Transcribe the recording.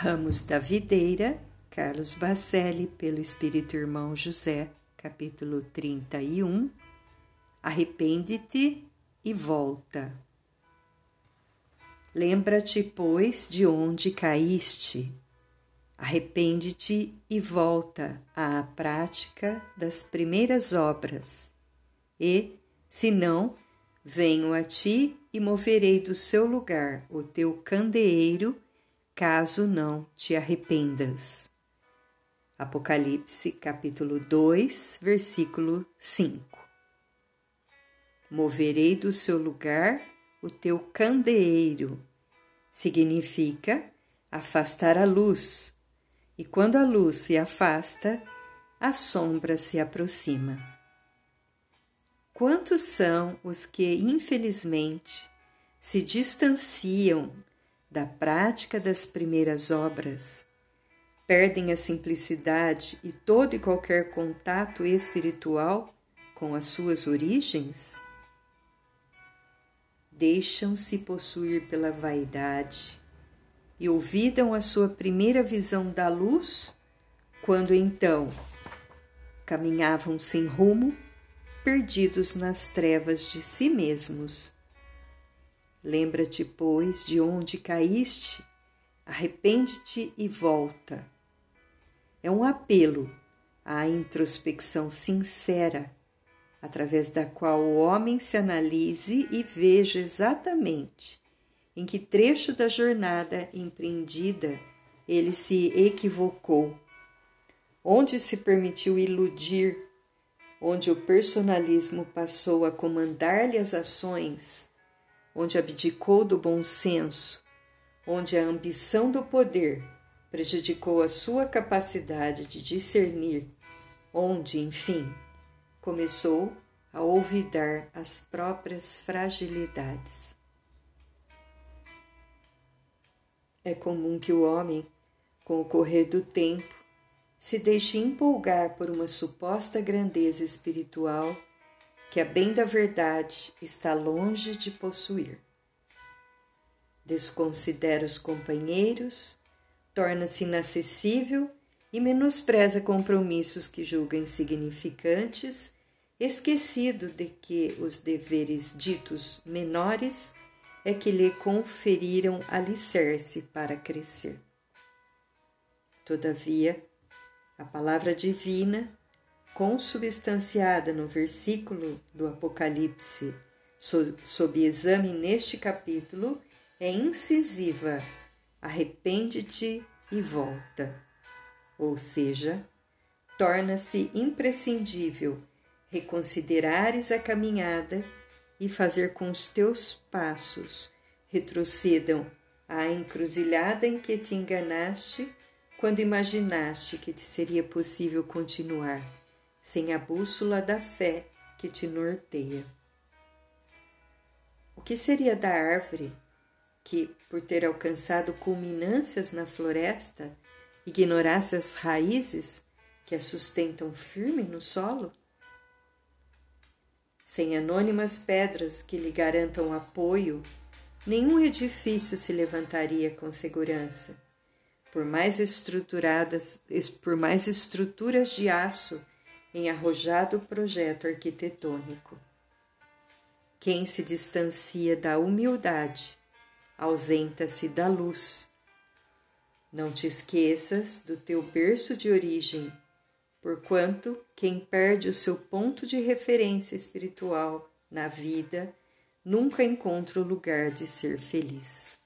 Ramos da Videira, Carlos Bacelli, pelo Espírito Irmão José, capítulo 31. Arrepende-te e volta. Lembra-te, pois, de onde caíste. Arrepende-te e volta à prática das primeiras obras. E, se não, venho a ti e moverei do seu lugar o teu candeeiro caso não te arrependas. Apocalipse capítulo 2, versículo 5. Moverei do seu lugar o teu candeeiro. Significa afastar a luz, e quando a luz se afasta, a sombra se aproxima. Quantos são os que, infelizmente, se distanciam da prática das primeiras obras, perdem a simplicidade e todo e qualquer contato espiritual com as suas origens? Deixam-se possuir pela vaidade e ouvidam a sua primeira visão da luz, quando então caminhavam sem rumo, perdidos nas trevas de si mesmos Lembra-te, pois, de onde caíste, arrepende-te e volta. É um apelo à introspecção sincera, através da qual o homem se analise e veja exatamente em que trecho da jornada empreendida ele se equivocou, onde se permitiu iludir, onde o personalismo passou a comandar-lhe as ações onde abdicou do bom senso, onde a ambição do poder prejudicou a sua capacidade de discernir, onde, enfim, começou a olvidar as próprias fragilidades. É comum que o homem, com o correr do tempo, se deixe empolgar por uma suposta grandeza espiritual que a bem da verdade está longe de possuir. Desconsidera os companheiros, torna-se inacessível e menospreza compromissos que julga insignificantes, esquecido de que os deveres ditos menores é que lhe conferiram alicerce para crescer. Todavia, a palavra divina consubstanciada no versículo do Apocalipse, sob exame neste capítulo, é incisiva: arrepende-te e volta. Ou seja, torna-se imprescindível reconsiderares a caminhada e fazer com os teus passos retrocedam à encruzilhada em que te enganaste quando imaginaste que te seria possível continuar sem a bússola da fé que te norteia. O que seria da árvore que, por ter alcançado culminâncias na floresta, ignorasse as raízes que a sustentam firme no solo? Sem anônimas pedras que lhe garantam apoio, nenhum edifício se levantaria com segurança. Por mais estruturadas, por mais estruturas de aço em arrojado projeto arquitetônico. Quem se distancia da humildade ausenta-se da luz. Não te esqueças do teu berço de origem, porquanto quem perde o seu ponto de referência espiritual na vida nunca encontra o lugar de ser feliz.